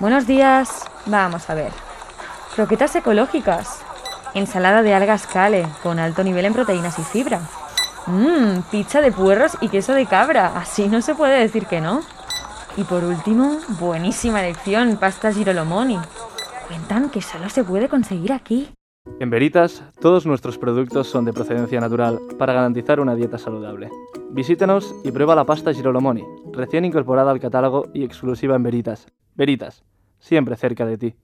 Buenos días. Vamos a ver. Croquetas ecológicas. Ensalada de algas cale, con alto nivel en proteínas y fibra. Mmm, pizza de puerros y queso de cabra. Así no se puede decir que no. Y por último, buenísima elección, pasta girolomoni. Cuentan que solo se puede conseguir aquí. En Veritas, todos nuestros productos son de procedencia natural para garantizar una dieta saludable. Visítenos y prueba la pasta Girolomoni, recién incorporada al catálogo y exclusiva en Veritas. Veritas, siempre cerca de ti.